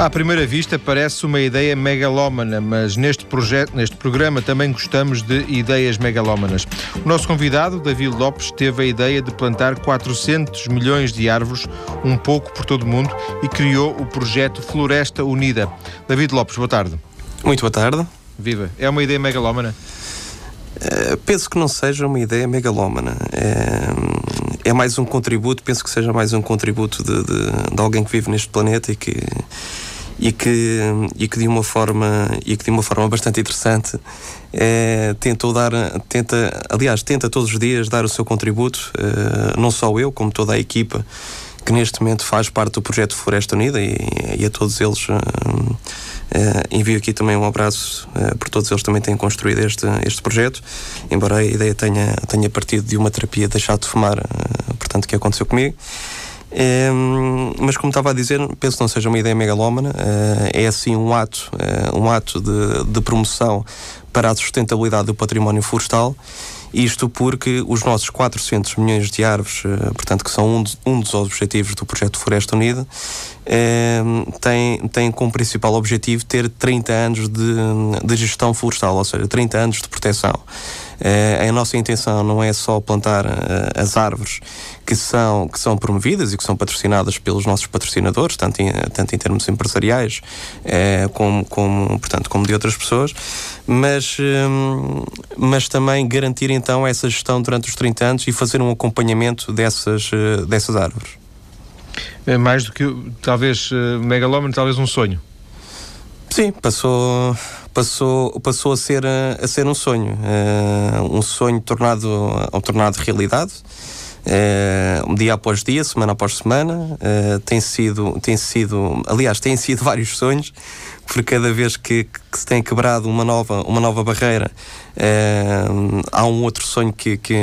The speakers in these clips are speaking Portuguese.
À primeira vista parece uma ideia megalómana, mas neste projeto, neste programa também gostamos de ideias megalómanas. O nosso convidado, David Lopes, teve a ideia de plantar 400 milhões de árvores, um pouco por todo o mundo, e criou o projeto Floresta Unida. David Lopes, boa tarde. Muito boa tarde. Viva. É uma ideia megalómana? Uh, penso que não seja uma ideia megalómana. É, é, mais um contributo, penso que seja mais um contributo de, de, de alguém que vive neste planeta e que e que, e que de uma forma e que de uma forma bastante interessante é, tentou dar tenta aliás tenta todos os dias dar o seu contributo é, não só eu como toda a equipa que neste momento faz parte do projeto Floresta Unida e, e a todos eles é, envio aqui também um abraço por todos eles também têm construído este, este projeto embora a ideia tenha, tenha partido de uma terapia de deixar de fumar portanto que aconteceu comigo é, mas como estava a dizer, penso que não seja uma ideia megalómana, é, é assim um ato, é, um ato de, de promoção para a sustentabilidade do património florestal. Isto porque os nossos 400 milhões de árvores, eh, portanto, que são um, um dos objetivos do projeto Floresta Unida, eh, tem, tem como principal objetivo ter 30 anos de, de gestão florestal, ou seja, 30 anos de proteção. Uh, a nossa intenção não é só plantar uh, as árvores que são, que são promovidas e que são patrocinadas pelos nossos patrocinadores, tanto em, tanto em termos empresariais uh, como, como, portanto, como de outras pessoas, mas, mas também garantir então essa gestão durante os 30 anos e fazer um acompanhamento dessas, dessas árvores. É mais do que talvez megalómano, talvez um sonho. Sim, passou, passou, passou a, ser, a ser um sonho. Uh, um sonho tornado, tornado realidade. Uh, dia após dia, semana após semana, uh, tem sido, tem sido, aliás, têm sido vários sonhos, porque cada vez que, que, se tem quebrado uma nova, uma nova barreira, uh, há um outro sonho que, que,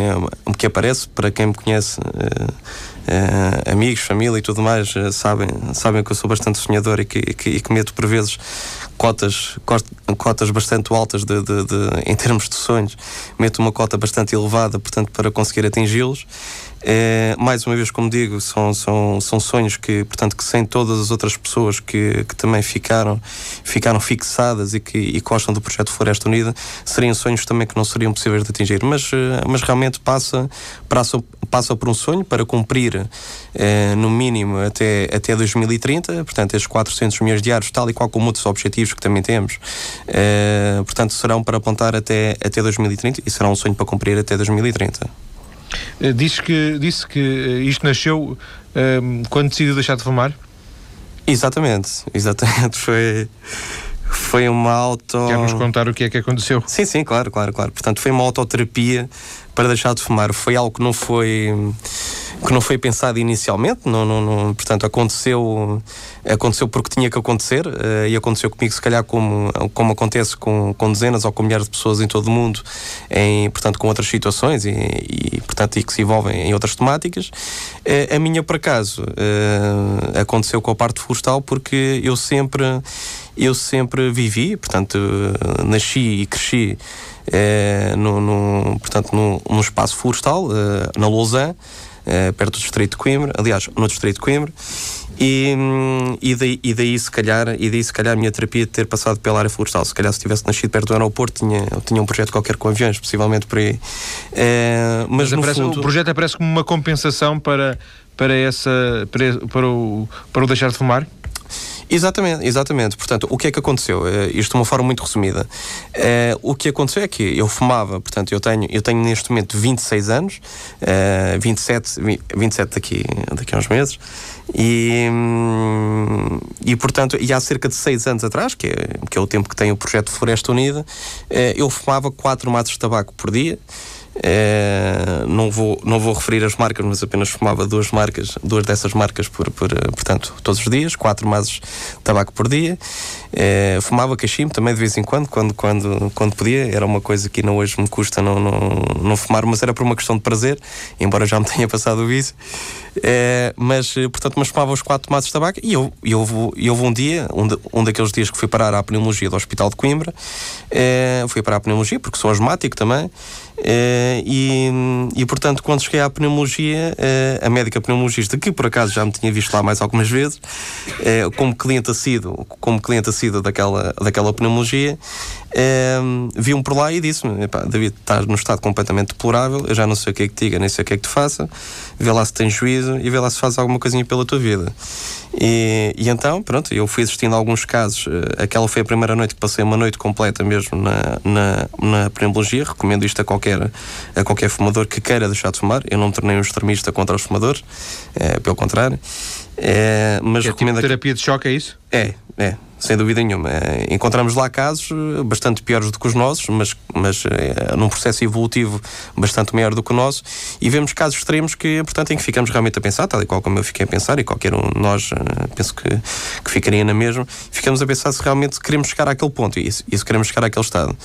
que aparece. Para quem me conhece, Uh, amigos, família e tudo mais uh, sabem, sabem que eu sou bastante sonhador e que, que, e que meto por vezes cotas, cotas bastante altas de, de, de, em termos de sonhos, meto uma cota bastante elevada, portanto, para conseguir atingi-los. É, mais uma vez, como digo, são, são, são sonhos que, portanto, que sem todas as outras pessoas que, que também ficaram, ficaram fixadas e que e gostam do projeto Floresta Unida, seriam sonhos também que não seriam possíveis de atingir. Mas, eh, mas realmente passa, passa, passa por um sonho para cumprir, é, no mínimo, até, até 2030, portanto, estes 400 milhões anos, tal e qual como outros objetivos que também temos, é, portanto, serão para apontar até, até 2030 e será um sonho para cumprir até 2030. Eh, disse que, disse que eh, isto nasceu um, ehm, quando decidiu deixar de fumar? Exatamente, exatamente. Foi, foi uma auto. Quer-nos contar o que é que aconteceu? Sim, sim, claro, claro, claro. Portanto, foi uma autoterapia para deixar de fumar. Foi algo que não foi que não foi pensado inicialmente, não, não, não, portanto aconteceu aconteceu porque tinha que acontecer uh, e aconteceu comigo se calhar como, como acontece com, com dezenas ou com milhares de pessoas em todo o mundo, em, portanto com outras situações e, e portanto e que se envolvem em outras temáticas. Uh, a minha por acaso uh, aconteceu com a parte florestal porque eu sempre eu sempre vivi, portanto nasci e cresci no, no, portanto, no, no espaço florestal, na Lausanne, uh, perto do Distrito de Coimbra, aliás, no Distrito de Coimbra, e, e, daí, e, daí, se calhar, e daí se calhar a minha terapia de ter passado pela área florestal. Se calhar se tivesse nascido perto do aeroporto, tinha, tinha um projeto qualquer com aviões, possivelmente por aí. Uh, mas, mas aparece, fundo... o projeto aparece como uma compensação para, para, essa, para, para, o, para o deixar de fumar? Exatamente, exatamente. Portanto, o que é que aconteceu? Uh, isto de uma forma muito resumida. Uh, o que aconteceu é que eu fumava, portanto, eu tenho, eu tenho neste momento 26 anos, uh, 27, 27 daqui, daqui a uns meses, e, e portanto, e há cerca de 6 anos atrás, que é, que é o tempo que tem o projeto Floresta Unida, uh, eu fumava 4 maços de tabaco por dia. É, não, vou, não vou referir as marcas, mas apenas fumava duas marcas, duas dessas marcas por, por portanto, todos os dias, quatro mases de tabaco por dia. É, fumava cachimbo também de vez em quando, quando, quando, quando podia. Era uma coisa que não hoje me custa não, não, não fumar, mas era por uma questão de prazer, embora já me tenha passado o vício. É, mas, portanto, mas fumava os quatro maços de tabaco e eu, eu, eu houve um dia, um, de, um daqueles dias que fui parar à pneumologia do Hospital de Coimbra, fui parar à pneumologia porque sou asmático também. É, e, e, portanto, quando cheguei à pneumologia, a médica pneumologista, que por acaso já me tinha visto lá mais algumas vezes, como cliente assíduo, como cliente assíduo daquela, daquela pneumologia, viu-me por lá e disse-me: David, estás num estado completamente deplorável, eu já não sei o que é que te diga, nem sei o que é que te faça, vê lá se tens juízo e vê lá se faz alguma coisinha pela tua vida. E, e, então, pronto, eu fui assistindo a alguns casos. Eh, aquela foi a primeira noite que passei uma noite completa mesmo na, na, na pneumologia. Recomendo isto a qualquer, a qualquer fumador que queira deixar de fumar. Eu não me tornei um extremista contra os fumadores, é, pelo contrário. É, mas é recomendo. Tipo terapia de choque, é isso? É, é sem dúvida nenhuma. Eh, encontramos lá casos eh, bastante piores do que os nossos, mas, mas é, num processo evolutivo bastante maior do que o nosso, e vemos casos extremos que, portanto, em que ficamos realmente a pensar, tal e qual como eu fiquei a pensar, e qualquer um de nós penso que, que ficaria na mesma, ficamos a pensar se realmente queremos chegar àquele ponto, e se, queremos chegar àquele estado.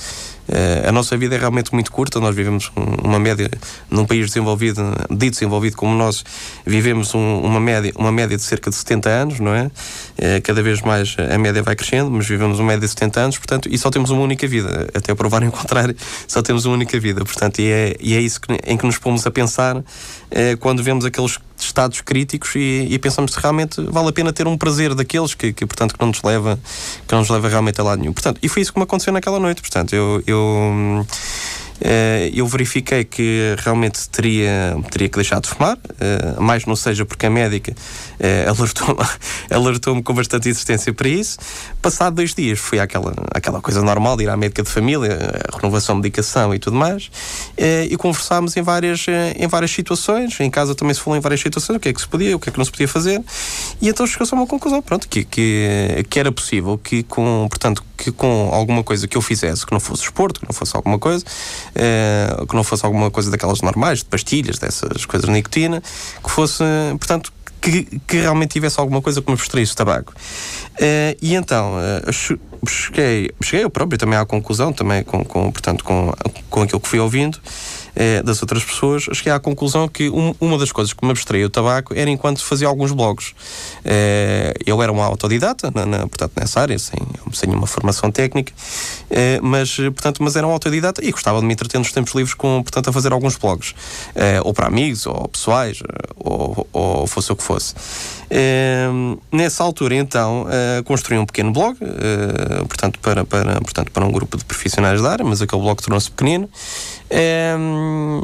A nossa vida é realmente muito curta, nós vivemos uma média, num país desenvolvido, dito desenvolvido como o nosso, vivemos um, uma, média, uma média de cerca de 70 anos, não é? Cada vez mais a média vai crescendo, mas vivemos uma média de 70 anos, portanto, e só temos uma única vida, até provarem o contrário, só temos uma única vida, portanto, e é, e é isso que, em que nos pomos a pensar uh, quando vemos aqueles estados críticos e, e, pensamos se realmente vale a pena ter um prazer daqueles que, que, portanto, que não nos leva, que não nos leva realmente a lado nenhum. Portanto, e foi isso que me aconteceu naquela noite. Portanto, eu, eu Uh, eu verifiquei que realmente teria, teria que deixar de fumar, uh, mais não seja porque a médica uh, alertou-me alertou com bastante insistência para isso. Passado dois dias fui àquela, àquela coisa normal de ir à médica de família, renovação de medicação e tudo mais, e conversámos em várias, em várias situações. Em casa também se falou em várias situações, o que é que se podia, o que é que não se podia fazer, e então chegou-se a uma conclusão, pronto, que, que, que era possível que com, portanto, que com alguma coisa que eu fizesse, que não fosse esporte, que não fosse alguma coisa, uh, que não fosse alguma coisa daquelas normais, de pastilhas, dessas coisas de nicotina, que fosse, portanto, que, que realmente tivesse alguma coisa que me abstraísse o tabaco. Uh, e então, uh, cheguei, cheguei eu próprio também à conclusão, também com, com portanto, com, com aquilo que fui ouvindo, eh, das outras pessoas, cheguei à conclusão que um, uma das coisas que me abstraía o tabaco era enquanto fazia alguns blogs. Eh, eu era um autodidata, na, na, portanto, nessa área, sem, sem uma formação técnica, eh, mas, portanto, mas era um autodidata e gostava de me entreter nos tempos livres com, portanto, a fazer alguns blogs, ou para amigos, ou pessoais, ou, ou fosse o que fosse. Nessa altura, então, construí um pequeno blog, portanto, para, para, portanto, para um grupo de profissionais da área, mas aquele blog tornou-se pequenino. Um,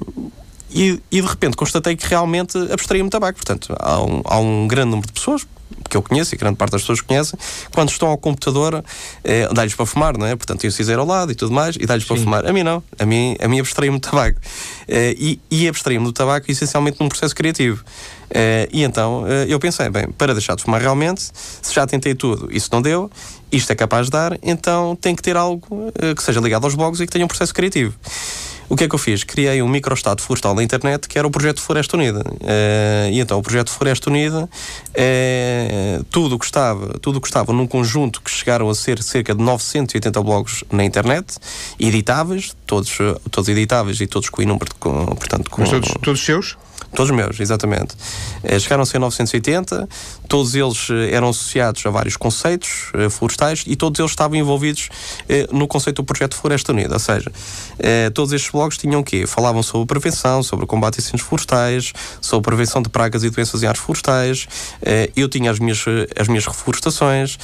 e, e, de repente constatei que realmente abstraía-me tabaco. Portanto, há um, há um grande número de pessoas que eu conheço e grande parte das pessoas conhecem, quando estão ao computador, eh, dá-lhes para fumar, não é? Portanto, tem o cinzeiro ao lado e tudo mais, e dá-lhes para fumar. A mim não, a mim, a mim abstraía-me do tabaco. Eh, e e abstraía-me do tabaco essencialmente num processo criativo. Eh, e então eh, eu pensei, bem, para deixar de fumar realmente, se já tentei tudo, isso não deu, isto é capaz de dar, então tem que ter algo eh, que seja ligado aos blogs e que tenha um processo criativo. O que é que eu fiz? Criei um microestado florestal na internet que era o projeto Floresta Unida. Uh, e então o projeto Floresta Unida, uh, tudo que estava, tudo que estava num conjunto que chegaram a ser cerca de 980 blogs na internet, editáveis, todos, todos editáveis e todos com o número portanto, com, Mas todos, todos seus? Todos meus, exatamente. Eh, chegaram a ser 980, todos eles eh, eram associados a vários conceitos eh, florestais e todos eles estavam envolvidos no conceito do projeto Floresta Unida. Ou seja, todos estes blogs tinham o quê? Falavam sobre prevenção, sobre combate a incêndios florestais, sobre prevenção de pragas e doenças em áreas florestais. Eu tinha as minhas, as minhas reflorestações.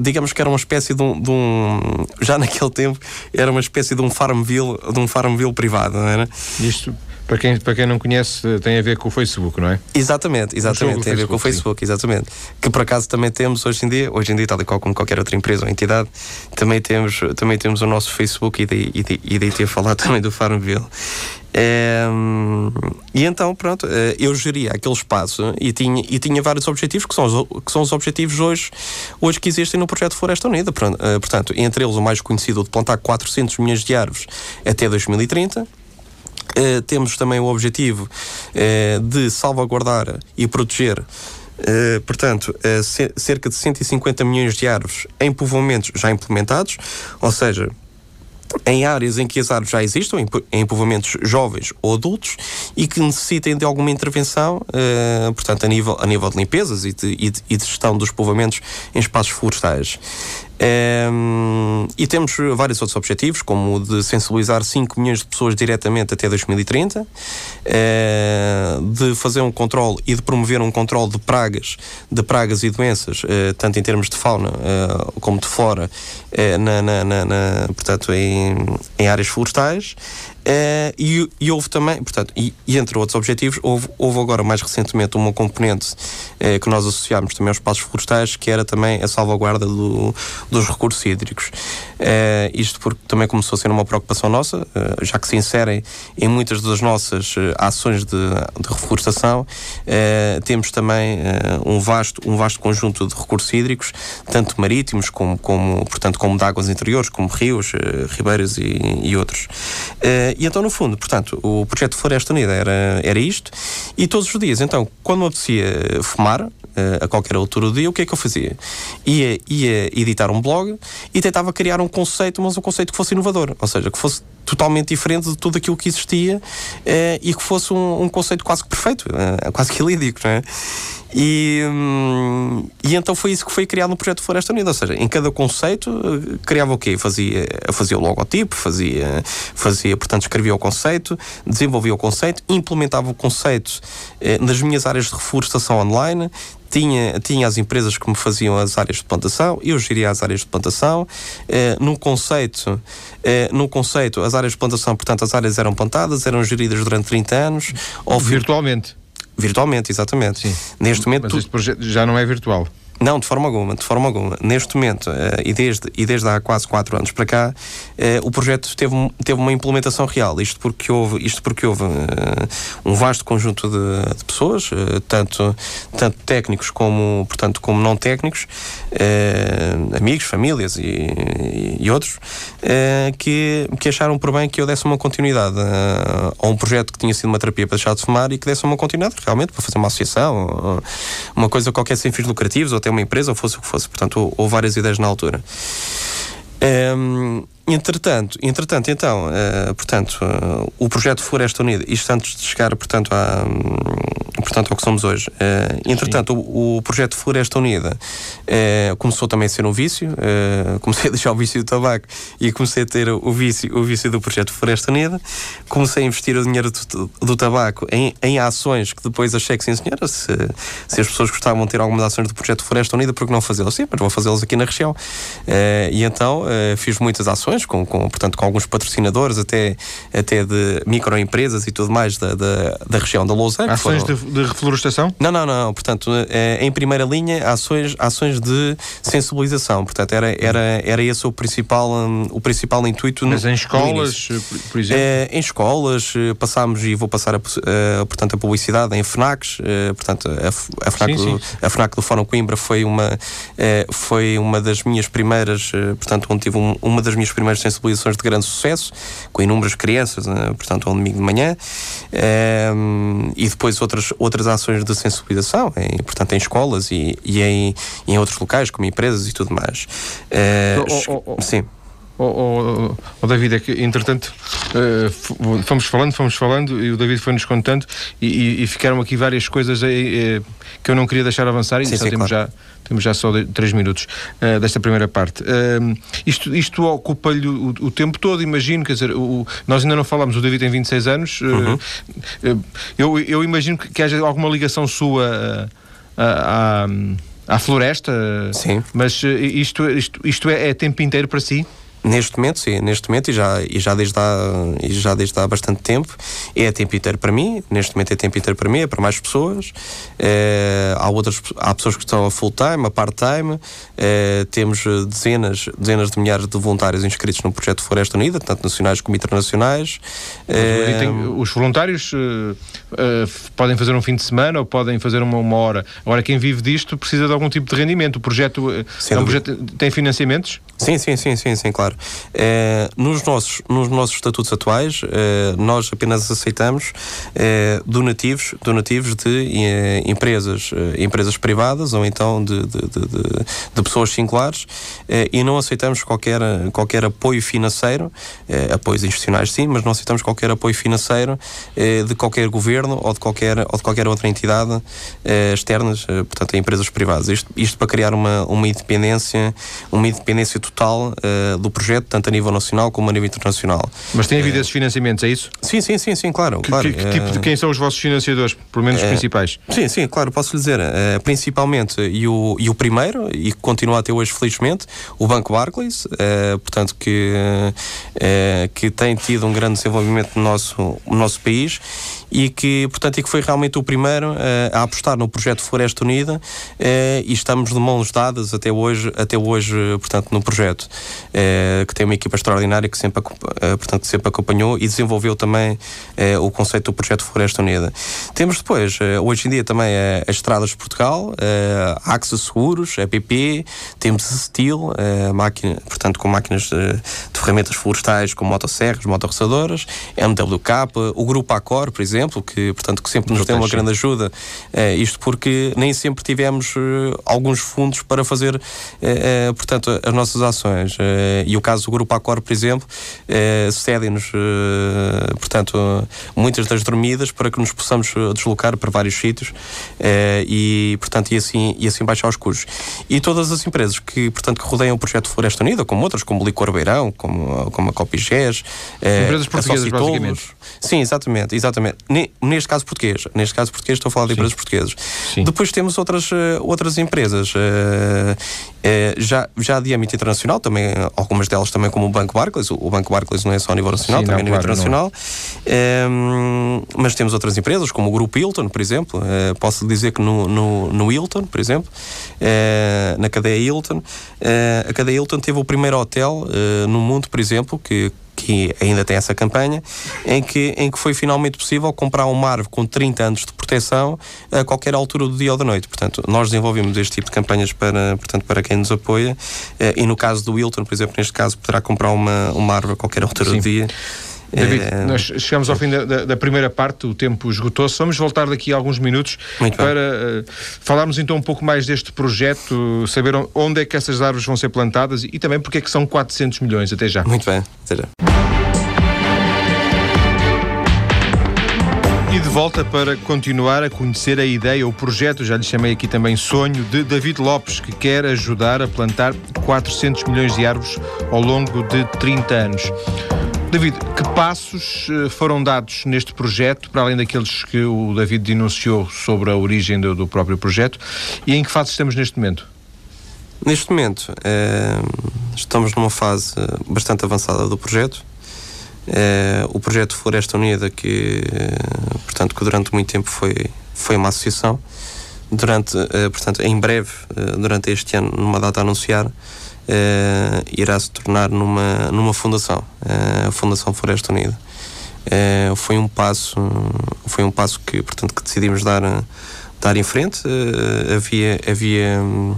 Digamos que era uma espécie de um, de um, Já naquele tempo, era uma espécie de um farmville, de um farmville privado, não era? Isto para quem, para quem não conhece, tem a ver com o Facebook, não é? Exatamente, exatamente, tem a ver com o Facebook, sim. exatamente. Que por acaso também temos hoje em dia, hoje em dia, tal e qual como qualquer outra empresa ou entidade, também temos, também temos o nosso Facebook e daí, e daí, ter falado também do Farmville. É, e então, pronto, eh, eu geria aquele espaço e tinha, e tinha vários objetivos que são, os, que são os objetivos hoje, hoje que existem no projeto Floresta Unida. Eh, portanto, entre eles o mais conhecido de plantar 400 milhões de árvores até 2030 Uh, temos também o objetivo uh, de salvaguardar e proteger Uh, portanto, cerca de 150 milhões de árvores em povoamentos já implementados, ou seja, em áreas em que as árvores já existam, em povoamentos jovens ou adultos, e que necessitem de alguma intervenção, uh, portanto, a nível, a nível de limpezas e de, e de, e de gestão dos povoamentos em espaços florestais. Um, e temos vários outros objetivos, como o de sensibilizar 5 milhões de pessoas diretamente até 2030, uh, de fazer um controle e de promover um controle de pragas, de pragas e doenças, uh, tanto em termos de fauna uh, como de flora, na, na, na, portanto, em, em áreas florestais. Uh, e, e, houve também, portanto, e, e, entre outros objetivos, houve, houve agora mais recentemente uma componente uh, que nós associámos também aos espaços florestais, que era também a salvaguarda do, dos recursos hídricos. Uh, isto porque também começou a ser uma preocupação nossa, já que se inserem em muitas das nossas ações de, de reflorestação, temos também um, vasto, um vasto conjunto de recursos hídricos, tanto marítimos como, como, portanto, como de águas interiores, como rios, ribeiros e, e outros e então, no fundo, portanto, o projeto Floresta Unida era, era isto, e todos os dias, então, quando me apetecia fumar, eh, a qualquer altura do dia, o que é que eu fazia? Ia, ia editar um blog e tentava criar um conceito, mas um conceito que fosse inovador, ou seja, que fosse totalmente diferente de tudo aquilo que existia eh, e que fosse um, um, conceito quase que perfeito, eh, quase que ilídico, não é? E, hum, e então foi isso que foi criado no projeto Floresta Unida, ou seja, em cada conceito eh, criava o quê? Fazia, fazia o logotipo, fazia, fazia, portanto, escrevia o conceito, desenvolvia o conceito, implementava o conceito eh, nas minhas áreas de reflorestação online, tinha, tinha as empresas que me faziam as áreas de plantação, eu geria as áreas de plantação. Eh, no conceito, eh, no conceito, as áreas de plantação, portanto, as áreas eram plantadas, eram geridas durante 30 anos. Virtualmente. Virtualmente, exatamente. Sim. Neste momento. Mas tu... este projeto já não é virtual. Não, de forma alguma, de forma alguma. Neste momento, uh, e, desde, e desde há quase 4 anos para cá, uh, o projeto teve, teve uma implementação real. Isto porque houve, isto porque houve uh, um vasto conjunto de, de pessoas, tanto, tanto técnicos como, portanto, como não técnicos, amigos, famílias e, e outros, que, que acharam por bem que eu desse uma continuidade a um projeto que tinha sido uma terapia para deixar de fumar e que desse uma continuidade realmente para fazer uma associação, uma coisa qualquer sem fins lucrativos até uma empresa, ou fosse o que fosse. Portanto, houve várias ideias na altura. Um, ehm, Entretanto, entretanto então, uh, portanto, uh, o projeto Floresta Unida, isto antes de chegar, portanto, a, um, portanto ao que somos hoje, uh, entretanto, o, o, projeto Floresta Unida começou também a ser um vício, comecei a deixar o vício do tabaco e comecei a ter o vício, o vício do projeto Floresta Unida, comecei a investir o dinheiro do, do tabaco em, em ações que depois achei que sim senhora, se, se as pessoas gostavam de ter algumas ações do projeto Floresta Unida, por que não fazê-las? Sim, mas vou fazê-las aqui na região. e então fiz muitas ações, com, com, portanto, com alguns patrocinadores, até, até de microempresas e tudo mais da, da, da região da Lousa. Ações foram... de, de, reflorestação? Não, não, não. Portanto, é, em primeira linha, ações, ações de sensibilização. Portanto, era, era, era esse o principal, um, o principal intuito. Mas no, em escolas, por exemplo? É, em escolas, eh, passámos e vou passar a, a, portanto, a publicidade em FNACs. portanto, a, a, FNAC sim, do, sim. a FNAC do Fórum Coimbra foi uma, foi uma das minhas primeiras, portanto, onde tive um, uma das minhas primeiras primeiras sensibilizações de grande sucesso, com inúmeras crianças, né? portanto, ao domingo de manhã, um, e depois outras, outras ações de sensibilização, em, portanto, em escolas e, e em, em outros locais, como empresas e tudo mais. Uh, oh, oh, oh. Sim. Oh, oh, oh, David, é que entretanto uh, fomos falando, fomos falando e o David foi-nos contando e, e, ficaram aqui várias coisas aí, uh, que eu não queria deixar avançar e sim, só sim, temos, claro. já, temos já só de, três minutos uh, desta primeira parte. isto isto ocupa-lhe o, o, tempo todo, imagino, quer dizer, o, nós ainda não falamos, o David tem 26 anos, uhum. eu, eu imagino que, que haja alguma ligação sua à, à floresta, sim. mas isto, isto, isto é, é tempo inteiro para si? Neste momento, sim, neste momento e já, e já, desde, há, e já desde há bastante tempo, é tempo inteiro para mim, neste momento é tempo inteiro para mim, é para mais pessoas. É, há, outras, há pessoas que estão a full time, a part time, é, temos dezenas, dezenas de milhares de voluntários inscritos no projeto Floresta Unida, tanto nacionais como internacionais. É, tem, os voluntários uh, uh, podem fazer um fim de semana ou podem fazer uma, uma hora. Agora, quem vive disto precisa de algum tipo de rendimento. O projeto, é um projeto tem financiamentos? Sim, sim, sim, sim, sim, claro. claro. nos, nossos, nos nossos estatutos atuais, nós apenas aceitamos donativos, donativos de empresas, empresas privadas ou então de, de, de, de pessoas singulares e não aceitamos qualquer, qualquer apoio financeiro, apoios institucionais sim, mas não aceitamos qualquer apoio financeiro de qualquer governo ou de qualquer, ou de qualquer outra entidade externa, portanto, a empresas privadas. Isto, isto para criar uma, uma independência, uma independência total uh, do projeto, tanto a nível nacional como a nível internacional. Mas tem havido esses financiamentos, é isso? Sim, sim, sim, sim, claro. Que, claro. que, que tipo de quem são os vossos financiadores, pelo menos os principais? Sim, sim, claro, posso lhe dizer. principalmente, e o, e o primeiro, e que continua até hoje, felizmente, o Banco Barclays, portanto, que, que tem tido um grande desenvolvimento no nosso, no nosso país e que, portanto, e que foi realmente o primeiro a apostar no projeto Floresta Unida e estamos de mãos dadas até hoje, até hoje portanto, no projeto, que tem uma equipa extraordinária que sempre, portanto, sempre acompanhou e desenvolveu também o conceito do projeto Floresta Unida. Temos depois, hoje em dia, também as Estradas de Portugal, Axa Seguros, a PP, temos a Steel, máquina, portanto, com máquinas de, de ferramentas florestais, como motosserras, motorroçadoras, MWK, o Grupo Acor, por exemplo, que, portanto, que sempre nos deu uma grande ajuda, isto porque nem sempre tivemos alguns fundos para fazer, eh, portanto, as nossas ações. E o caso do Grupo Acor, por exemplo, cede-nos, portanto, muitas das dormidas para que nos possamos deslocar para vários sítios e, portanto, e assim, e assim baixar os custos. E todas as empresas que, portanto, que rodeiam o projeto Floresta Unida, como outras, como Licor Beirão, como, como a Copigés, empresas portuguesas, basicamente. Sim, exatamente, exatamente. Neste caso português, neste caso português estou a falar de Sim. empresas portuguesas. Sim. Depois temos outras, outras empresas uh, uh, já, já de âmbito internacional, também, algumas delas também como o Banco Barclays, o, Banco Barclays não é só a nível nacional, Sim, também não, a nível claro, internacional, uh, mas temos outras empresas, como o Grupo Hilton, por exemplo, posso dizer que no, no, no Hilton, por exemplo, na cadeia Hilton, a cadeia Hilton teve o primeiro hotel no mundo, por exemplo, que que ainda tem essa campanha, em que, em que foi finalmente possível comprar uma árvore com 30 anos de proteção a qualquer altura do dia ou da noite. Portanto, nós desenvolvemos este tipo de campanhas para, portanto, para quem nos apoia eh, e no caso do Wilton, por exemplo, neste caso, poderá comprar uma, uma árvore a qualquer altura Sim. do dia. David, é... nós chegamos ao fim da, da, primeira parte, o tempo esgotou-se. Vamos voltar daqui a alguns minutos Muito para uh, falarmos então um pouco mais deste projeto, saber onde é que essas árvores vão ser plantadas e também porque é que são 400 milhões. Até já. Muito bem, até já. E de volta para continuar a conhecer a ideia, o projeto, já lhe chamei aqui também sonho, de David Lopes, que quer ajudar a plantar 400 milhões de árvores ao longo de 30 anos. David, que passos eh, foram dados neste projeto, para além daqueles que o David denunciou sobre a origem do, do próprio projeto, e em que fase estamos neste momento? Neste momento, é, estamos numa fase bastante avançada do projeto. É, o projeto Floresta Unida, que, portanto, que durante muito tempo foi, foi uma associação, durante, portanto, em breve, durante este ano, numa data a anunciar, irá se tornar numa, numa fundação, a Fundação Floresta Unida. foi um passo, foi um passo que, portanto, que decidimos dar dar em frente. Uh, havia, havia, um,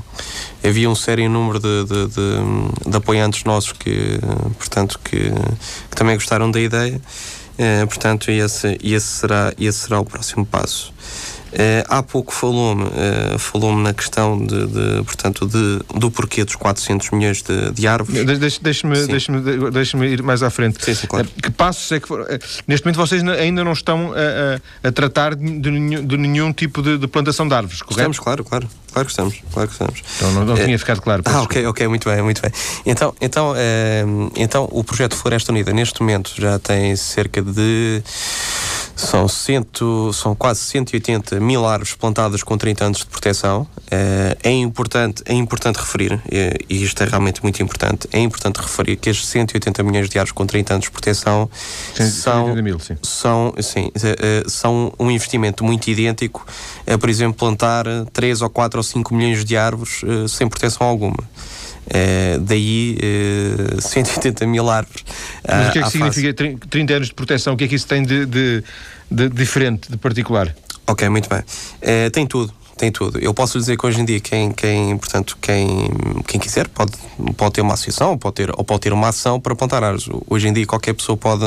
havia um sério número de, de, de, de, apoiantes nossos que, portanto, que, que também gostaram da ideia. Uh, portanto, esse, esse, será, esse será o próximo passo. Uh, há pouco falou-me uh, falou na questão de, de, portanto, de, do porquê dos 400 milhões de, de árvores. Deixe-me deixe deixe deixe ir mais à frente. Sim, sim, claro. Uh, que passos é que for, Neste momento vocês ainda não estão a, a, a tratar de nenhum, de nenhum tipo de, de, plantação de árvores, correto? Estamos, claro, claro. Claro que estamos, claro que estamos. Então não, não tinha ficado claro. Ah, ok, ok, muito bem, muito bem. Então, então, então o projeto Floresta Unida neste momento já tem cerca de são, cento, são quase 180 mil árvores plantadas com 30 anos de proteção. Eh, é importante, é importante referir, e isto é realmente muito importante, é importante referir que estes 180 milhões de árvores com 30 anos de proteção são, mil, sim. São, sim, eh, eh, são um investimento muito idêntico a, por exemplo, plantar 3 ou 4 ou 5 milhões de árvores sem proteção alguma. Uh, daí uh, 180 mil árvores. Mas o que é que significa 30 anos de proteção? O que é que isso tem de, de, de diferente, de particular? Ok, muito bem. Uh, tem tudo tem tudo. Eu posso dizer que hoje em dia quem, quem, portanto, quem, quem quiser pode, pode ter uma associação pode ter, ou pode ter uma ação para plantar árvores. Hoje em dia qualquer pessoa pode,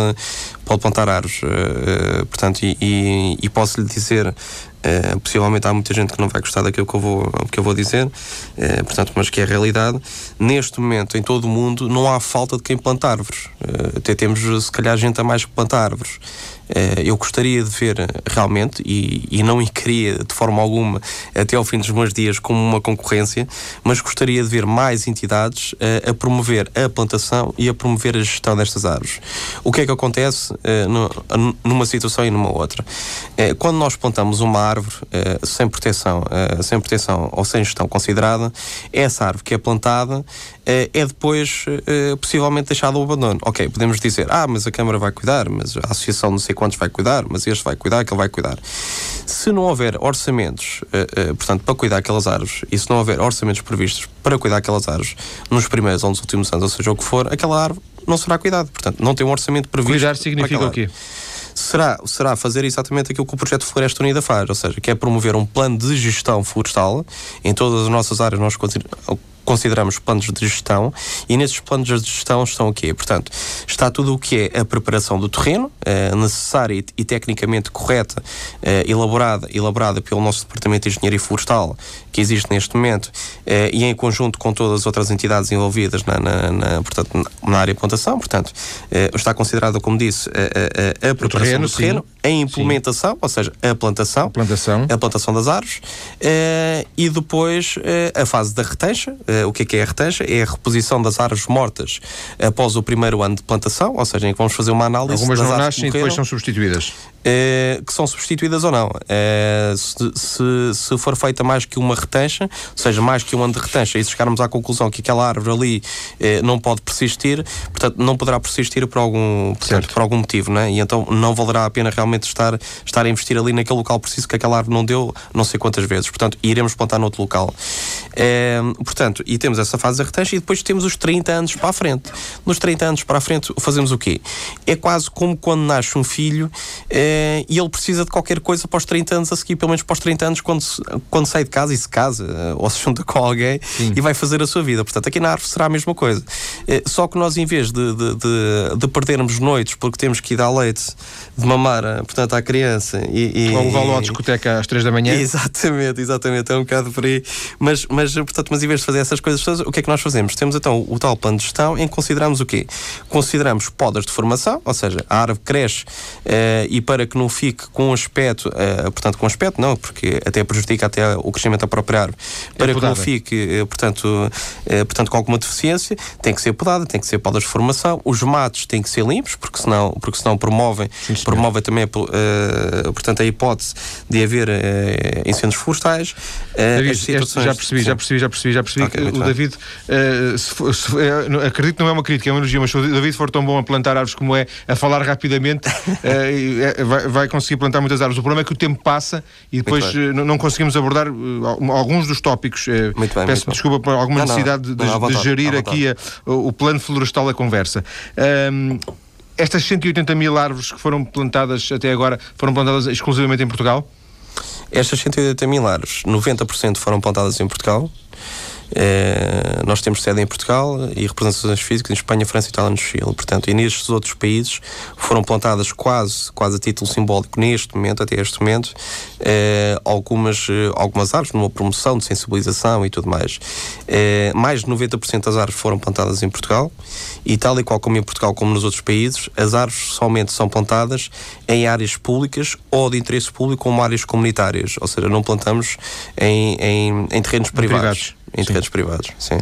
pode plantar árvores. Uh, portanto, e, e, e posso lhe dizer Uh, possivelmente há muita gente que não vai gostar daquilo que eu vou, que eu vou dizer, uh, portanto, mas que é a realidade. Neste momento, em todo o mundo, não há falta de quem planta árvores. Uh, até temos, se calhar, gente a mais que planta árvores. Eh, eu gostaria de ver realmente, e, e não queria de forma alguma até ao fim dos meus dias como uma concorrência, mas gostaria de ver mais entidades a, eh, a promover a plantação e a promover a gestão destas árvores. O que é que acontece eh, numa situação e numa outra? quando nós plantamos uma árvore sem proteção, sem proteção ou sem gestão considerada, essa árvore que é plantada é depois possivelmente deixada ao abandono. Ok, podemos dizer, ah, mas a Câmara vai cuidar, mas a Associação não sei quantos vai cuidar, mas este vai cuidar, aquele vai cuidar. Se não houver orçamentos, uh, uh, portanto, para cuidar aquelas árvores, e se não houver orçamentos previstos para cuidar aquelas árvores nos primeiros ou nos últimos anos, ou seja, o que for, aquela árvore não será cuidada. Portanto, não tem um orçamento previsto. Cuidar significa o quê? será, será fazer exatamente aquilo que o projeto Floresta Unida faz, ou seja, que é promover um plano de gestão florestal em todas as nossas áreas. Nós consideramos planos de gestão e nesses planos de gestão estão o quê? Portanto, está tudo o que é a preparação do terreno, eh, necessária e, e, tecnicamente correta, eh, elaborada, elaborada pelo nosso Departamento de Engenharia Florestal, que existe neste momento, eh, e em conjunto com todas as outras entidades envolvidas na, na, na portanto, na área de plantação. Portanto, está considerada, como disse, a, a, a preparação terreno, do terreno, sim. a implementação, sim. ou seja, a plantação, a plantação, a plantação das árvores, e depois a fase da retencha, o que é que é a retancha? É a reposição das árvores mortas após o primeiro ano de plantação, ou seja, em que vamos fazer uma análise. Algumas não nascem e depois são substituídas. Uh, que são substituídas ou não. Uh, se, se, se, for feita mais que uma retancha, ou seja, mais que um ano de retancha, e se chegarmos à conclusão que aquela árvore ali uh, não pode persistir, portanto, não poderá persistir por algum, portanto, por algum motivo, né? e então não valerá a pena realmente estar, estar a investir ali naquele local preciso que aquela árvore não deu não sei quantas vezes. Portanto, iremos plantar noutro local. portanto, e temos essa fase da retancha e depois temos os 30 anos para a frente. Nos 30 anos para a frente fazemos o quê? É quase como quando nasce um filho eh, e ele precisa de qualquer coisa para os 30 anos a seguir, pelo menos para os 30 anos, quando, quando sai de casa e se casa eh, ou se junta com alguém Sim. e vai fazer a sua vida. Portanto, aqui na árvore será a mesma coisa. Eh, só que nós, em vez de, de, de, de, perdermos noites porque temos que ir dar leite de mamar portanto, à criança e. e ou levá-lo à discoteca às 3 da manhã. Exatamente, exatamente, é um bocado por aí. Mas, mas, portanto, mas em vez de fazer essas coisas todas, o que é que nós fazemos? Temos então o, tal plano de gestão em que consideramos o quê? Consideramos podas de formação, ou seja, a árvore cresce e para que não fique com aspecto, uh, portanto, com aspecto não, porque até prejudica até o crescimento da própria árvore, para é que não fique, uh, portanto, uh, portanto, com alguma deficiência, tem que ser podada, tem que ser podas de formação, os matos têm que ser limpos, porque senão, porque senão promovem, Sim, promovem também, portanto, a hipótese de haver incêndios florestais. David, situações... já percebi, já percebi, já percebi, já percebi okay, o David, se for, se, acredito que não é uma crítica, é uma energia, mas se o David for tão bom a plantar árvores como é, a falar rapidamente, é, vai, vai, conseguir plantar muitas árvores. O problema é que o tempo passa e depois eh, não conseguimos abordar uh, alguns dos tópicos. Uh, muito bem, Peço muito desculpa por alguma não, necessidade não, de, não, de, gerir aqui a, o plano florestal da conversa. Um, estas 180 mil árvores que foram plantadas até agora foram plantadas exclusivamente em Portugal? Estas 180 mil árvores, 90% foram plantadas em Portugal. É, nós temos sede em Portugal e representações físicas em Espanha, França, Itália e no Chile. Portanto, e nestes outros países foram plantadas quase, quase a título simbólico neste momento, até este momento, é, algumas, algumas árvores numa promoção de sensibilização e tudo mais. Mais de 90% das árvores foram plantadas em Portugal e tal e qual como em Portugal como nos outros países, as árvores somente são plantadas em áreas públicas ou de interesse público como áreas comunitárias, ou seja, não plantamos em, em, em terrenos privados. privados em terrenos privados. Sim.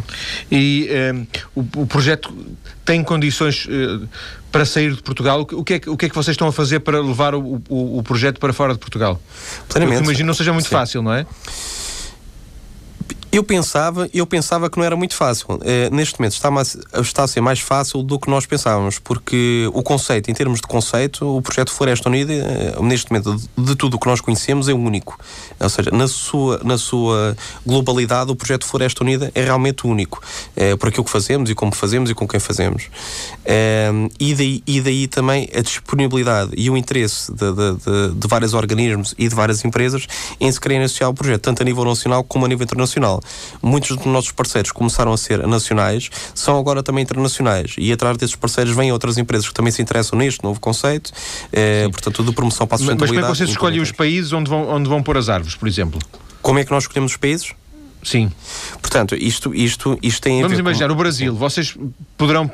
E um, eh, o, o, projeto tem condições uh, para sair de Portugal? O que, é que, o que é que vocês estão a fazer para levar o, o, o projeto para fora de Portugal? Plenamente. Porque imagino não seja muito Sim. fácil, não é? Eu pensava, eu pensava que não era muito fácil. Uh, neste momento está, mais, está a ser mais fácil do que nós pensávamos, porque o conceito, em termos de conceito, o projeto Floresta Unida, uh, neste momento, de, de tudo o que nós conhecemos, é único. Ou seja, na sua, na sua globalidade, o projeto Floresta Unida é realmente único. Uh, por aquilo que fazemos e como fazemos e com quem fazemos. e, daí, e daí também a disponibilidade e o interesse de, de, de, vários organismos e de várias empresas em se querem associar ao projeto, tanto a nível nacional como a nível internacional. Muitos dos nossos parceiros começaram a ser nacionais, são agora também internacionais. E atrás desses parceiros vêm outras empresas que também se interessam neste novo conceito, eh, portanto, de promoção para a sustentabilidade. Mas como é que vocês escolhem os países onde vão, onde vão pôr as árvores, por exemplo? Como é que nós escolhemos os países? Sim. Portanto, isto, isto, isto tem Vamos imaginar, com... o Brasil, vocês poderão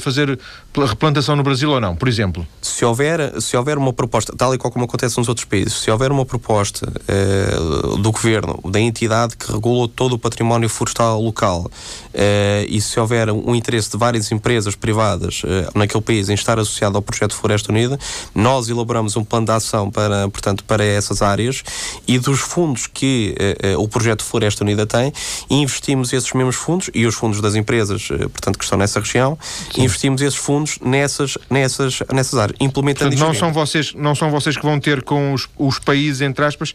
fazer replantação no Brasil ou não, por exemplo? Se houver, se houver uma proposta, tal e qual como acontece nos outros países, se houver uma proposta eh, do governo, da entidade que regula todo o património florestal local, eh, e se houver um interesse de várias empresas privadas eh, naquele país em estar associado ao projeto Floresta Unida, nós elaboramos um plano de ação para, portanto, para essas áreas e dos fundos que o projeto Floresta Unida tem, investimos esses mesmos fundos e os fundos das empresas, portanto, que estão nessa região, Sim. investimos esses fundos nessas, nessas, nessas áreas, implementando portanto, não são vocês Não são vocês que vão ter com os, os países, entre aspas,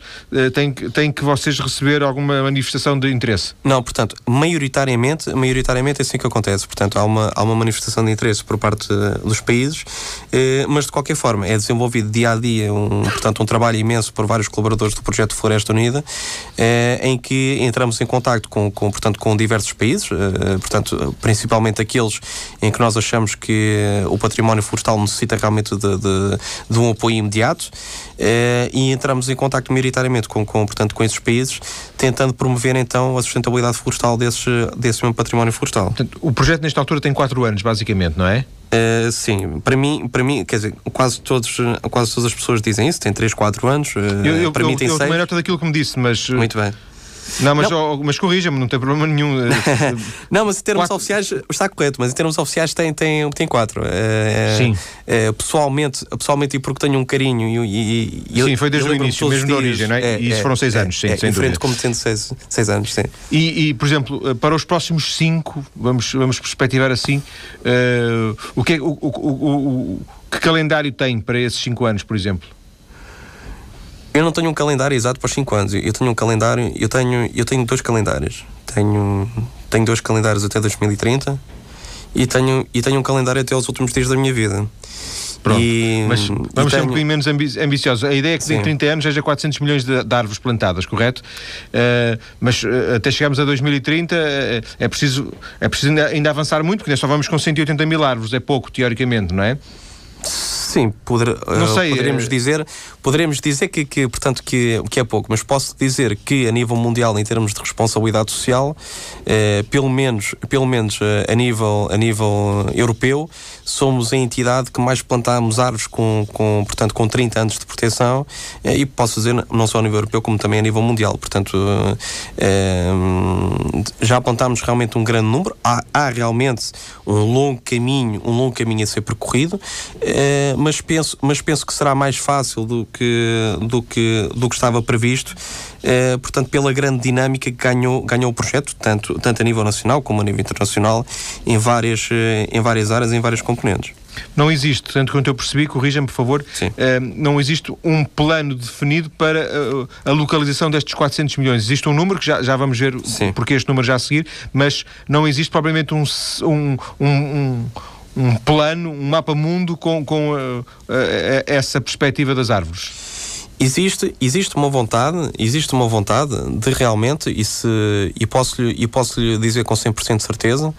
têm, têm que vocês receber alguma manifestação de interesse? Não, portanto, maioritariamente, maioritariamente é assim que acontece. Portanto, há uma, há uma manifestação de interesse por parte dos países, eh, mas de qualquer forma é desenvolvido dia a dia um, portanto, um trabalho imenso por vários colaboradores do projeto Floresta Unida, eh, em que entramos em contato com, com, portanto, com diversos países, eh, portanto, principalmente aqueles em que nós achamos que o património florestal necessita realmente de, de, de um apoio imediato eh, e entramos em contato maioritariamente com, com, portanto, com esses países, tentando promover então a sustentabilidade florestal desse, desse mesmo património florestal. Portanto, o projeto nesta altura tem quatro anos, basicamente, não é? Uh, sim, para mim, para mim, quer dizer, quase, todos, quase todas as pessoas dizem isso, tem 3, 4 anos. Uh, eu, eu, para eu, mim tem eu 6. nota daquilo que me disse, mas. Muito bem. Não, mas, não. Oh, mas corrija-me, não tem problema nenhum. não, mas em termos quatro. oficiais está correto, mas em termos oficiais tem, tem, tem quatro. É, Sim. É, pessoalmente, pessoalmente, e porque tenho um carinho e. e sim, foi desde o início, mesmo da origem, não é? é e isso foram seis anos, sim, é, sem diferente como tendo seis, seis anos, sim. E, e, por exemplo, para os próximos cinco, vamos, vamos perspectivar assim, uh, o, que, o, o, o, que calendário tem para esses cinco anos, por exemplo? Eu não tenho um calendário exato para os 5 anos. Eu tenho um calendário, eu tenho, eu tenho dois calendários. Tenho, tenho dois calendários até 2030 e tenho, e tenho um calendário até aos últimos dias da minha vida. Pronto. E, mas vamos e ser tenho... um bocadinho menos ambi ambiciosos. A ideia é que Sim. em 30 anos haja 400 milhões de, de árvores plantadas, correto? Uh, mas uh, até chegarmos a 2030 uh, eh, é preciso, é preciso ainda, ainda avançar muito, porque só vamos com 180 mil árvores, é pouco, teoricamente, não é? Sim, poder, uh, sei, poderemos é... dizer, poderemos dizer que, que, portanto, que, que é pouco, mas posso dizer que a nível mundial, em termos de responsabilidade social, uh, pelo menos, pelo menos uh, a, nível, a nível europeu, somos a entidade que mais plantamos árvores com, com, portanto, com 30 anos de proteção e posso dizer não só a nível europeu como também a nível mundial. Portanto, já apontámos realmente um grande número. Há, há realmente um longo caminho, um longo caminho a ser percorrido mas penso, mas penso que será mais fácil do que, do que, do que estava previsto, eh, portanto, pela grande dinâmica que ganhou, ganhou o projeto, tanto, tanto a nível nacional como a nível internacional, em várias, eh, em várias áreas, em vários componentes. Não existe, tanto quanto eu percebi, corrija-me por favor, uh, não existe um plano definido para uh, a localização destes 400 milhões. Existe um número, que já, já vamos ver Sim. porque este número já a seguir, mas não existe propriamente um, um, um, um plano, um mapa mundo com, com uh, uh, essa perspectiva das árvores? Existe, existe uma vontade, existe uma vontade de realmente, e, se, e posso-lhe e posso -lhe dizer com 100% de certeza,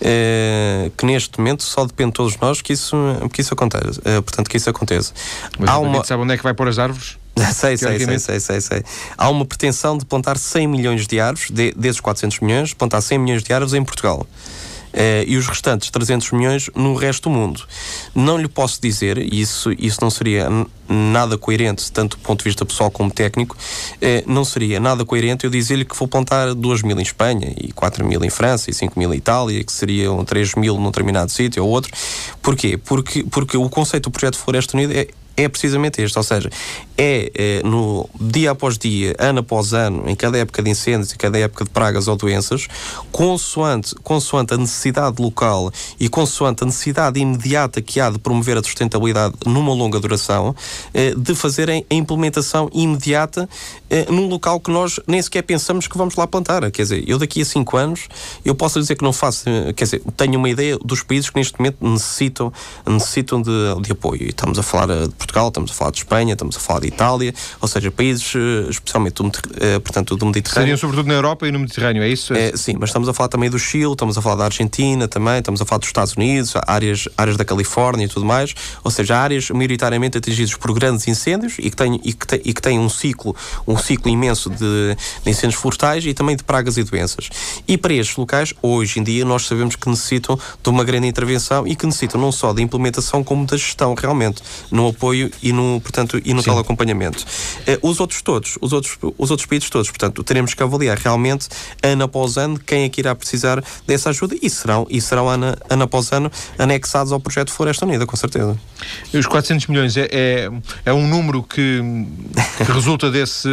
eh, que neste momento só depende de todos nós que isso, que isso aconteça. Eh, portanto, que isso aconteça. Mas Há uma... sabe onde é que vai pôr as árvores? sei, sei, sei, sei, sei, sei. Há uma pretensão de plantar 100 milhões de árvores, de, desses 400 milhões, plantar 100 milhões de árvores em Portugal eh, e os restantes 300 milhões no resto do mundo. Não lhe posso dizer, e isso, isso não seria nada coerente, tanto do ponto de vista pessoal como técnico, eh, não seria nada coerente eu dizer-lhe que vou plantar 2 mil em Espanha, e 4 mil em França, e 5 mil em Itália, que seriam 3 mil num determinado sítio ou outro. Porquê? Porque, porque o conceito do projeto Floresta Unida é é precisamente este, ou seja, é, é, no dia após dia, ano após ano, em cada época de incêndios, em cada época de pragas ou doenças, consoante, consoante a necessidade local e consoante a necessidade imediata que há de promover a sustentabilidade numa longa duração, eh, de fazerem a implementação imediata eh, num local que nós nem sequer pensamos que vamos lá plantar. Quer dizer, eu daqui a cinco anos, eu posso dizer que não faço, quer dizer, tenho uma ideia dos países que neste momento necessitam, necessitam de, de apoio. E estamos a falar de Portugal, estamos a falar de Espanha, estamos a falar de Itália, ou seja, países eh, especialmente do, eh, portanto, do Mediterrâneo. Seriam sobretudo na Europa e no Mediterrâneo, é isso? É, sim, mas estamos a falar também do Chile, estamos a falar da Argentina também, estamos a falar dos Estados Unidos, áreas, áreas da Califórnia e tudo mais, ou seja, áreas maioritariamente atingidas por grandes incêndios e que têm, e que têm, e que têm um, ciclo, um ciclo imenso de, de incêndios florestais e também de pragas e doenças. E para estes locais, hoje em dia, nós sabemos que necessitam de uma grande intervenção e que necessitam não só da implementação como da gestão realmente, no apoio e no, portanto, e no Sim. tal acompanhamento. Eh, os outros todos, os outros, os outros países todos, portanto, teremos que avaliar realmente, ano após ano, quem é que irá precisar dessa ajuda e serão, e serão ano, ano após ano, anexados ao projeto Floresta Unida, com certeza. E os 400 milhões é, é, é um número que, que resulta desse,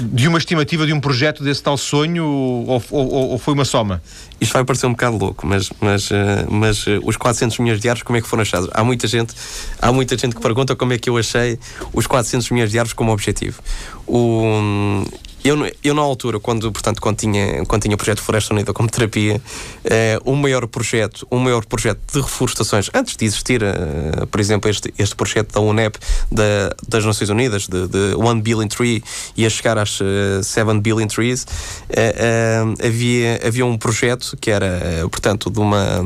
de uma estimativa de um projeto desse tal sonho ou, ou, ou foi uma soma? Isto vai parecer um bocado louco, mas, mas, eh, mas eh, os 400 milhões de árvores, como é que foram achados? Há muita gente, há muita gente que pergunta como é que eu achei os 400 milhões de árvores como objetivo. O, eu, eu, na altura, quando, portanto, quando tinha, quando tinha o projeto Floresta Unida como terapia, eh, o maior projeto, o maior projeto de reflorestações, antes de existir, eh, por exemplo, este, este projeto da UNEP, da, das Nações Unidas, de, de 1 billion tree, e a chegar às uh, eh, 7 billion trees, eh, eh, havia, havia um projeto que era, portanto, de uma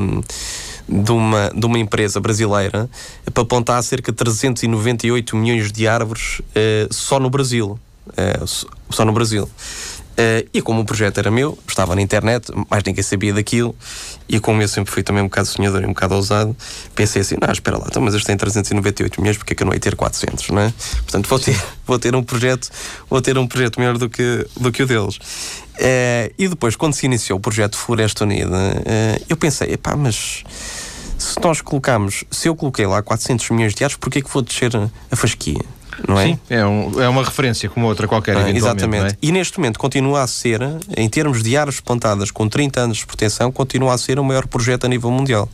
de uma, de uma empresa brasileira para apontar cerca de 398 milhões de árvores só no Brasil. Uh, só no Brasil. Uh, e como o projeto era meu, estava na internet, mais ninguém sabia daquilo, e como eu sempre fui também um bocado sonhador e um bocado ousado, pensei assim: não, espera lá, então, mas eles têm 398 milhões, porque é que eu não ia ter 400, não é? Portanto, vou ter, vou ter um projeto, vou ter um projeto melhor do que, do que o deles. Uh, e depois, quando se iniciou o projeto Floresta Unida, eu pensei: pá, mas se nós colocamos, se eu coloquei lá 400 milhões de árvores, porquê é que vou descer a fasquia? Não é? Sim, é, um, é uma referência como outra qualquer, ah, Exatamente. É? E neste momento continua a ser, em termos de árvores plantadas com 30 anos de proteção, continua a ser o maior projeto a nível mundial.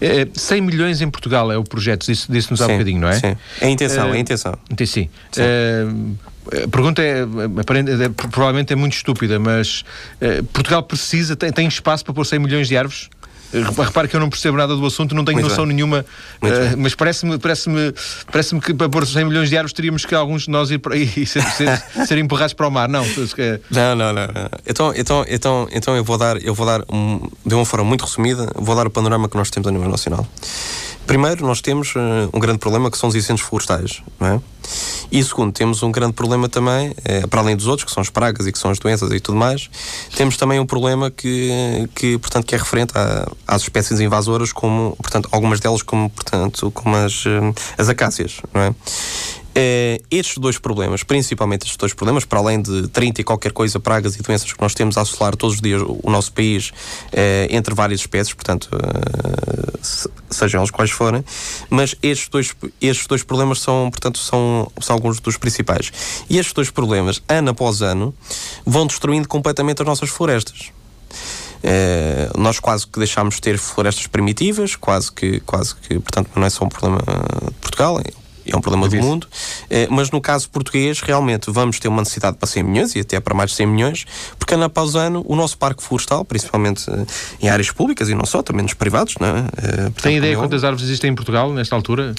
É, 100 milhões em Portugal é o projeto, disse-nos há um bocadinho, não é? Sim, é a intenção, é, é a intenção. Sim. É, a pergunta é, é, provavelmente é muito estúpida, mas é, Portugal precisa, tem, tem espaço para pôr 100 milhões de árvores? Repare que eu não percebo nada do assunto, não tenho Muito noção bem. nenhuma, uh, mas parece-me parece -me, parece -me que para pôr 100 milhões de árvores teríamos que alguns de nós ir para aí e ser, ser, ser empurrados para o mar. Não, não, não, não. Então, então, então, então eu vou dar, eu vou dar um, de uma forma muito resumida, vou dar o panorama que nós temos a nível nacional. Primeiro, nós temos uh, um grande problema que são os incêndios florestais, é? E segundo, temos um grande problema também, eh, para além dos outros, que são as pragas e que são as doenças e tudo mais, temos também um problema que, que portanto, que é referente a, às espécies invasoras, como, portanto, algumas delas como, portanto, como as, uh, as acácias, não é? Uh, estes dois problemas, principalmente estes dois problemas, para além de 30 e qualquer coisa pragas e doenças que nós temos a assolar todos os dias o nosso país, uh, entre várias espécies, portanto, uh, sejam elas quais forem, mas estes dois, estes dois problemas são, portanto, são, são alguns dos principais. E estes dois problemas, ano após ano, vão destruindo completamente as nossas florestas. Uh, nós quase que deixámos de ter florestas primitivas, quase que, quase que, portanto, não é só um problema de Portugal, é é um problema do mundo, eh, mas no caso português, realmente vamos ter uma necessidade para 100 milhões e até para mais de 100 milhões, porque ano após ano o nosso parque florestal, principalmente eh, em áreas públicas e não só, também nos privados, não é? Eh, portanto, Tem ideia quantas árvores existem em Portugal nesta altura?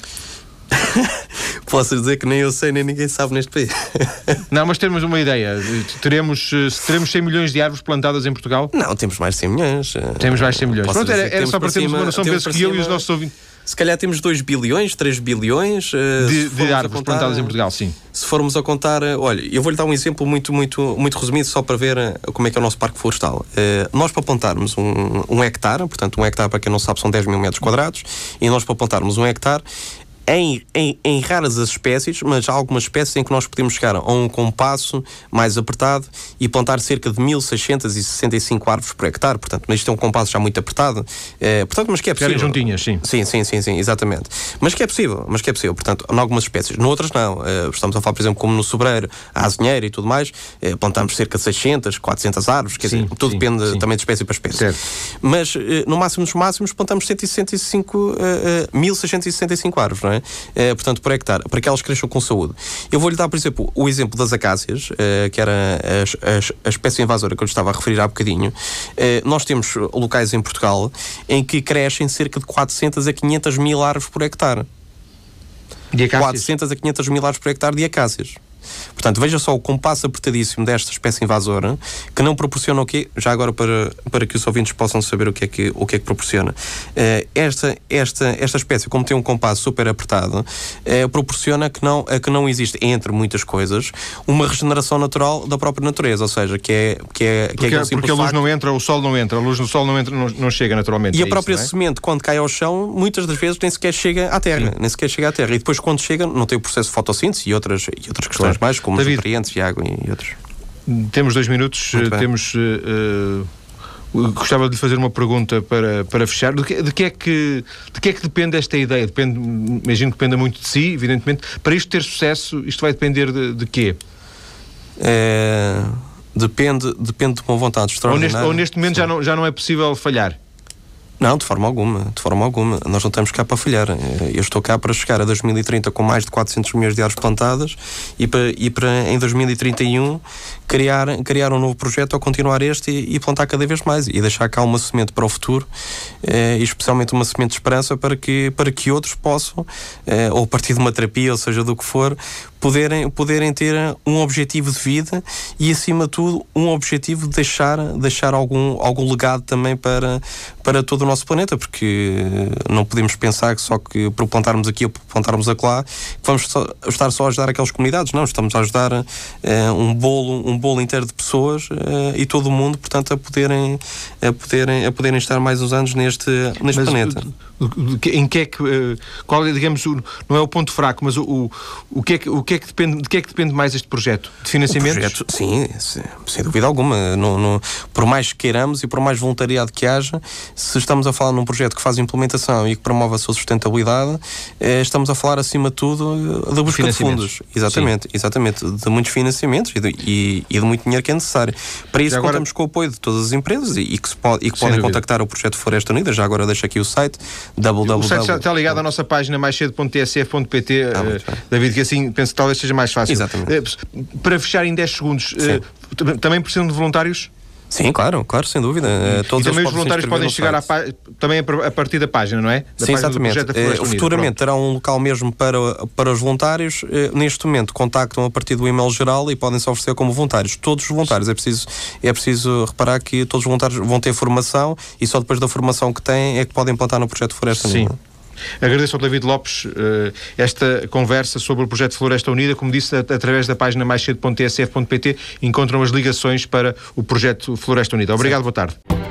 Posso dizer que nem eu sei, nem ninguém sabe neste país. não, mas temos uma ideia. Teremos, teremos 100 milhões de árvores plantadas em Portugal? Não, temos mais de 100 milhões. Temos mais de 100 milhões. Pronto, era, era só para termos uma noção, penso que eu e os nossos ouvintes se calhar temos 2 bilhões, 3 bilhões uh, de, de árvores contar, plantadas em Portugal, sim. Se formos a contar, uh, olha, eu vou-lhe dar um exemplo muito, muito, muito resumido só para ver uh, como é que é o nosso parque florestal. nós para plantarmos um, um hectare, portanto, um hectare para quem não sabe são 10 mil metros quadrados, e nós para plantarmos um hectare em, em, em, raras as espécies, mas há algumas espécies em que nós podemos chegar a um compasso mais apertado e plantar cerca de 1665 árvores por hectare. Portanto, mas isto é um compasso já muito apertado. É, portanto, mas que é possível. juntinhas, sim. Sim, sim, sim, sim, exatamente. Mas que é possível, mas que é possível. Portanto, em algumas espécies. Noutras não. É, estamos a falar, por exemplo, como no sobreiro, a azinheira e tudo mais, é, plantamos cerca de 600, 400 árvores. Quer sim, dizer, tudo sim, depende sim. também de espécie para espécie. Certo. Mas, no máximo dos máximos, plantamos 165, uh, uh, 1665 árvores, não é? Uh, portanto, por hectare, para que elas cresçam com saúde. Eu vou-lhe dar, por exemplo, o exemplo das acácias, uh, que era a, espécie invasora que eu lhe estava a referir há bocadinho. Uh, nós temos locais em Portugal em que crescem cerca de 400 a 500 mil árvores por hectare. De 400 a 500 mil árvores por hectare de acácias. Portanto, veja só o compasso apertadíssimo desta espécie invasora, que não proporciona o quê? Já agora para, para que os ouvintes possam saber o que é que, o que, é que proporciona. Uh, esta, esta, esta espécie, como tem um compasso super apertado, uh, proporciona que não, uh, que não existe, entre muitas coisas, uma regeneração natural da própria natureza, ou seja, que é que é, porque, que é porque a luz facto. não entra, o sol não entra, a luz do sol não entra, não, não chega naturalmente. E a própria é? semente, quando cai ao chão, muitas das vezes nem sequer chega à terra, Sim. nem sequer chega à terra. E depois, quando chega, não tem o processo de fotossíntese e outras, e outras questões mais, como David, nutrientes e água e outros. Temos dois minutos, temos. Uh, gostava de lhe fazer uma pergunta para, para fechar. De que, de que, é que, de que é que depende esta ideia? Depende, imagino que dependa muito de si, evidentemente. Para isto ter sucesso, isto vai depender de, de quê? É, depende, depende de uma vontade extraordinária. Ou neste, ou neste momento já não, já não é possível falhar? Não, de forma alguma, de forma alguma. Nós não estamos cá para falhar. Eu estou cá para chegar a 2030 com mais de 400 milhões de árvores plantadas e para, e para em 2031 criar, criar um novo projeto ou continuar este e, e plantar cada vez mais e deixar cá uma semente para o futuro eh, e especialmente uma semente de esperança para que, para que outros possam, eh, ou a partir de uma terapia, ou seja, do que for, poderem, poderem ter um objetivo de vida e, acima de tudo, um objetivo de deixar, deixar algum, algum legado também para, para todo o nosso planeta, porque não podemos pensar que só que por plantarmos aqui ou por plantarmos acolá, vamos só, estar só a ajudar aquelas comunidades. Não, estamos a ajudar uh, um bolo, um bolo inteiro de pessoas uh, e todo o mundo, portanto, a poderem, a poderem, a poderem estar mais uns anos neste, neste Mas, planeta. Em que é que, eh, qual é, digamos, não é o ponto fraco, mas o, o, o, que, é que, o que é que depende, de que é que depende mais este projeto? De financiamento? Projeto, sim, sem dúvida alguma. Por mais que queiramos e por mais voluntariado que haja, se estamos a falar num projeto que faz implementação e que promove a sua sustentabilidade, eh, estamos a falar, acima de tudo, da busca de fundos. Exatamente, sim. exatamente. De muitos financiamentos e de, e, e de, muito dinheiro que é necessário. Para isso, agora... contamos com o apoio de todas as empresas e, e que, pode, e que podem dúvida. contactar o projeto Floresta Unida. Já agora deixo aqui o site www. O site está ligado à nossa página mais cedo.tsf.pt, ah, uh, David, que assim penso que talvez seja mais fácil. Exatamente. Uh, para fechar em 10 segundos, uh, também precisam de voluntários? Sim, claro, claro, sem dúvida. Uh, todos e também os voluntários podem chegar a, também a partir da página, não é? Da Sim, exatamente. Uh, futuramente terá um local mesmo para, para os voluntários. Uh, neste momento contactam a partir do e-mail geral e podem se oferecer como voluntários. Todos os voluntários. É preciso, é preciso reparar que todos os voluntários vão ter formação e só depois da formação que têm é que podem plantar no projeto Floresta Sim. Agradeço ao David Lopes uh, esta conversa sobre o projeto Floresta Unida. Como disse, através da página mais cedo.tsf.pt encontram as ligações para o projeto Floresta Unida. Obrigado, Sim. boa tarde.